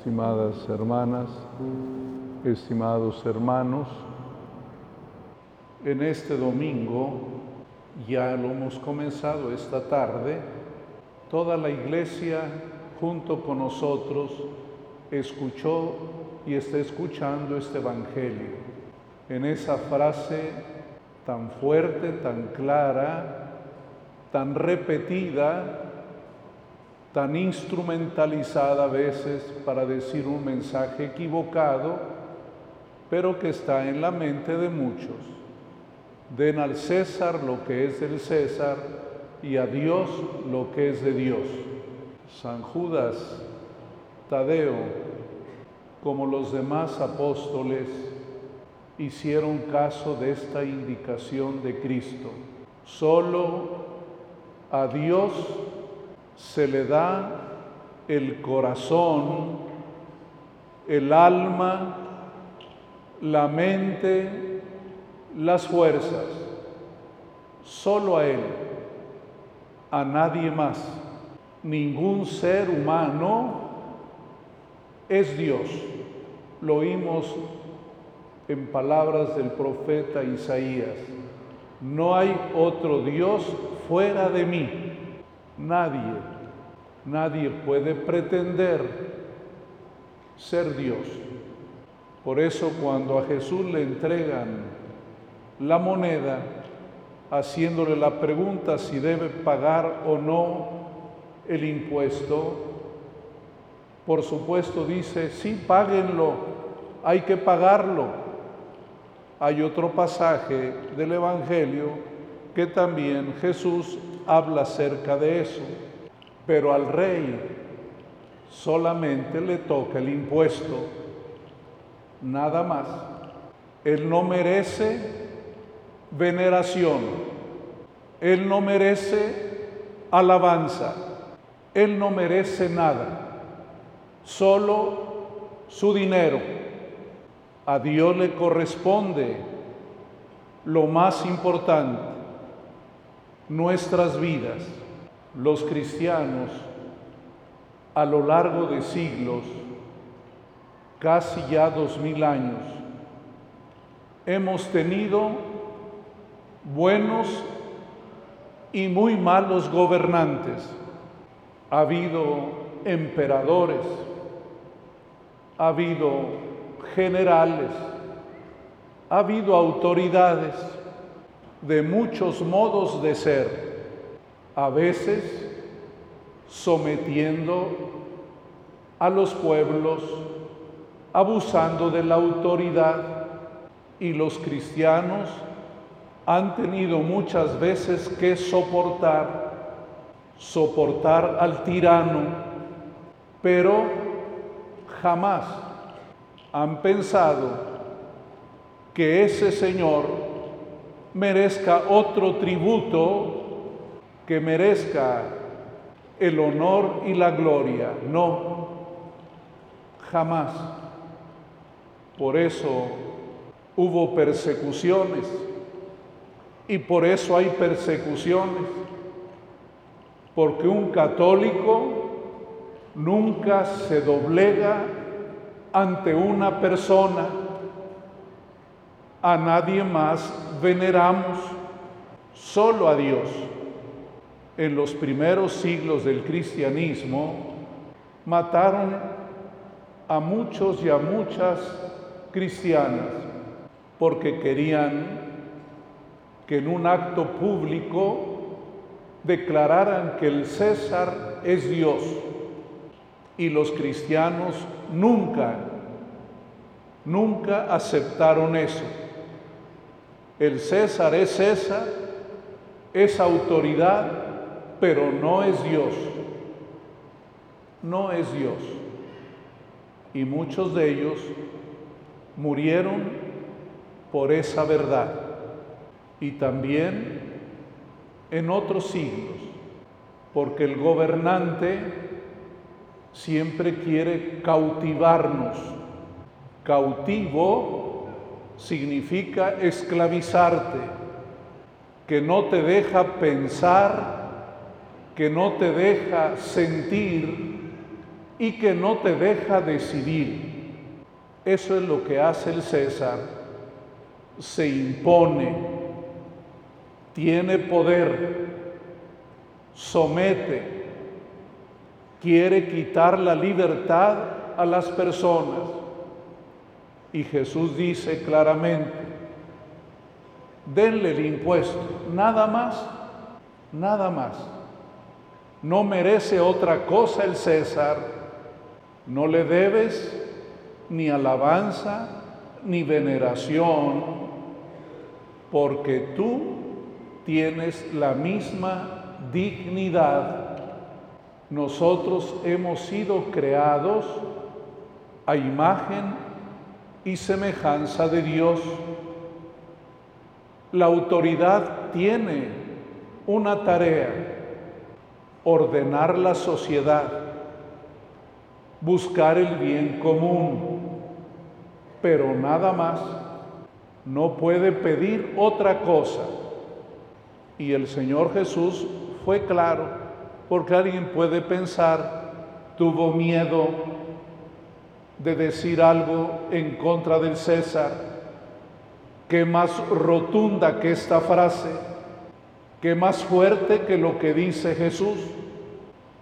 estimadas hermanas, estimados hermanos, en este domingo, ya lo hemos comenzado esta tarde, toda la iglesia junto con nosotros escuchó y está escuchando este Evangelio. En esa frase tan fuerte, tan clara, tan repetida, tan instrumentalizada a veces para decir un mensaje equivocado, pero que está en la mente de muchos. Den al César lo que es del César y a Dios lo que es de Dios. San Judas, Tadeo, como los demás apóstoles, hicieron caso de esta indicación de Cristo. Solo a Dios se le da el corazón, el alma, la mente, las fuerzas, solo a Él, a nadie más. Ningún ser humano es Dios. Lo oímos en palabras del profeta Isaías. No hay otro Dios fuera de mí. Nadie, nadie puede pretender ser Dios. Por eso cuando a Jesús le entregan la moneda, haciéndole la pregunta si debe pagar o no el impuesto, por supuesto dice, sí, páguenlo, hay que pagarlo. Hay otro pasaje del Evangelio que también Jesús habla acerca de eso, pero al rey solamente le toca el impuesto, nada más. Él no merece veneración, él no merece alabanza, él no merece nada, solo su dinero. A Dios le corresponde lo más importante, nuestras vidas. Los cristianos a lo largo de siglos, casi ya dos mil años, hemos tenido buenos y muy malos gobernantes. Ha habido emperadores, ha habido generales, ha habido autoridades de muchos modos de ser, a veces sometiendo a los pueblos, abusando de la autoridad y los cristianos han tenido muchas veces que soportar, soportar al tirano, pero jamás han pensado que ese Señor merezca otro tributo, que merezca el honor y la gloria. No, jamás. Por eso hubo persecuciones y por eso hay persecuciones, porque un católico nunca se doblega ante una persona, a nadie más veneramos, solo a Dios. En los primeros siglos del cristianismo mataron a muchos y a muchas cristianas porque querían que en un acto público declararan que el César es Dios y los cristianos nunca, nunca aceptaron eso. El César es César, es autoridad, pero no es Dios. No es Dios. Y muchos de ellos murieron por esa verdad y también en otros siglos, porque el gobernante siempre quiere cautivarnos. Cautivo significa esclavizarte, que no te deja pensar, que no te deja sentir, y que no te deja decidir. Eso es lo que hace el César. Se impone, tiene poder, somete, quiere quitar la libertad a las personas. Y Jesús dice claramente, denle el impuesto, nada más, nada más. No merece otra cosa el César, no le debes ni alabanza ni veneración, porque tú tienes la misma dignidad. Nosotros hemos sido creados a imagen y semejanza de Dios. La autoridad tiene una tarea, ordenar la sociedad, buscar el bien común, pero nada más. No puede pedir otra cosa. Y el Señor Jesús fue claro, porque alguien puede pensar, tuvo miedo de decir algo en contra del César qué más rotunda que esta frase, qué más fuerte que lo que dice Jesús.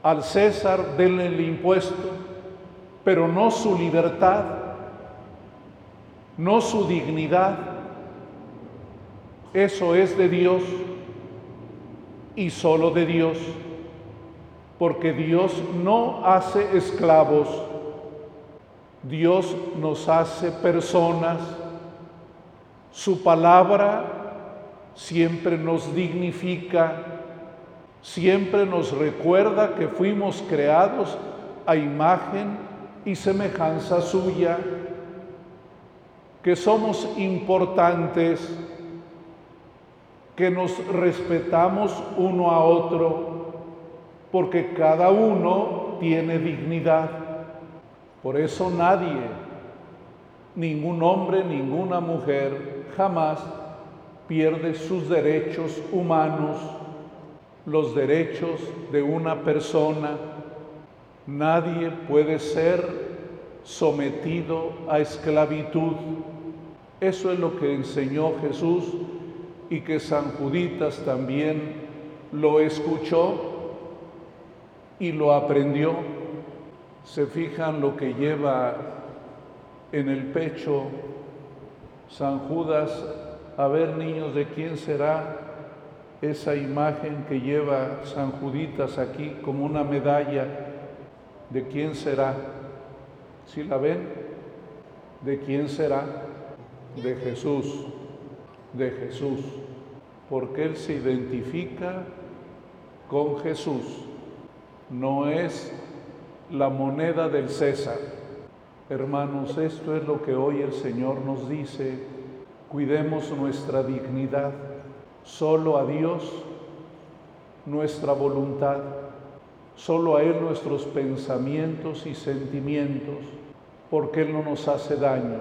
Al César denle el impuesto, pero no su libertad, no su dignidad. Eso es de Dios y solo de Dios, porque Dios no hace esclavos, Dios nos hace personas su palabra siempre nos dignifica, siempre nos recuerda que fuimos creados a imagen y semejanza suya, que somos importantes, que nos respetamos uno a otro, porque cada uno tiene dignidad. Por eso nadie, ningún hombre, ninguna mujer, jamás pierde sus derechos humanos, los derechos de una persona. Nadie puede ser sometido a esclavitud. Eso es lo que enseñó Jesús y que San Juditas también lo escuchó y lo aprendió. Se fijan lo que lleva en el pecho San Judas, a ver niños, ¿de quién será esa imagen que lleva San Juditas aquí como una medalla? ¿De quién será? ¿Sí la ven? ¿De quién será? De Jesús, de Jesús, porque Él se identifica con Jesús, no es la moneda del César Hermanos, esto es lo que hoy el Señor nos dice. Cuidemos nuestra dignidad. Solo a Dios nuestra voluntad. Solo a Él nuestros pensamientos y sentimientos, porque Él no nos hace daño.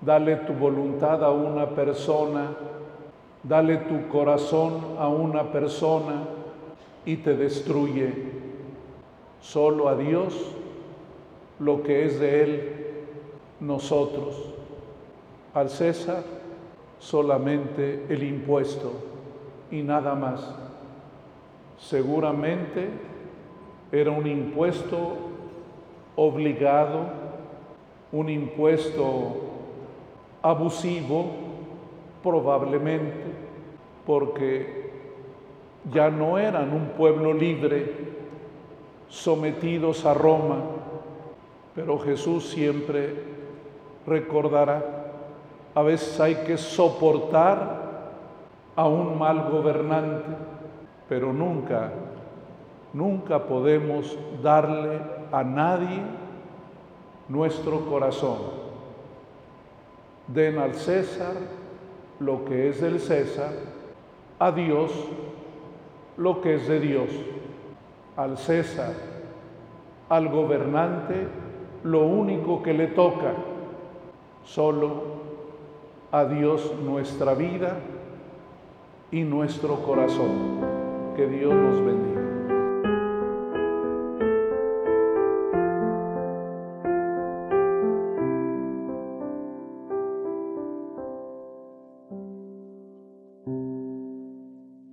Dale tu voluntad a una persona, dale tu corazón a una persona y te destruye. Solo a Dios lo que es de Él nosotros. Al César solamente el impuesto y nada más. Seguramente era un impuesto obligado, un impuesto abusivo, probablemente, porque ya no eran un pueblo libre sometidos a Roma, pero Jesús siempre recordará, a veces hay que soportar a un mal gobernante, pero nunca, nunca podemos darle a nadie nuestro corazón. Den al César lo que es del César, a Dios lo que es de Dios, al César, al gobernante, lo único que le toca, solo a Dios nuestra vida y nuestro corazón. Que Dios nos bendiga.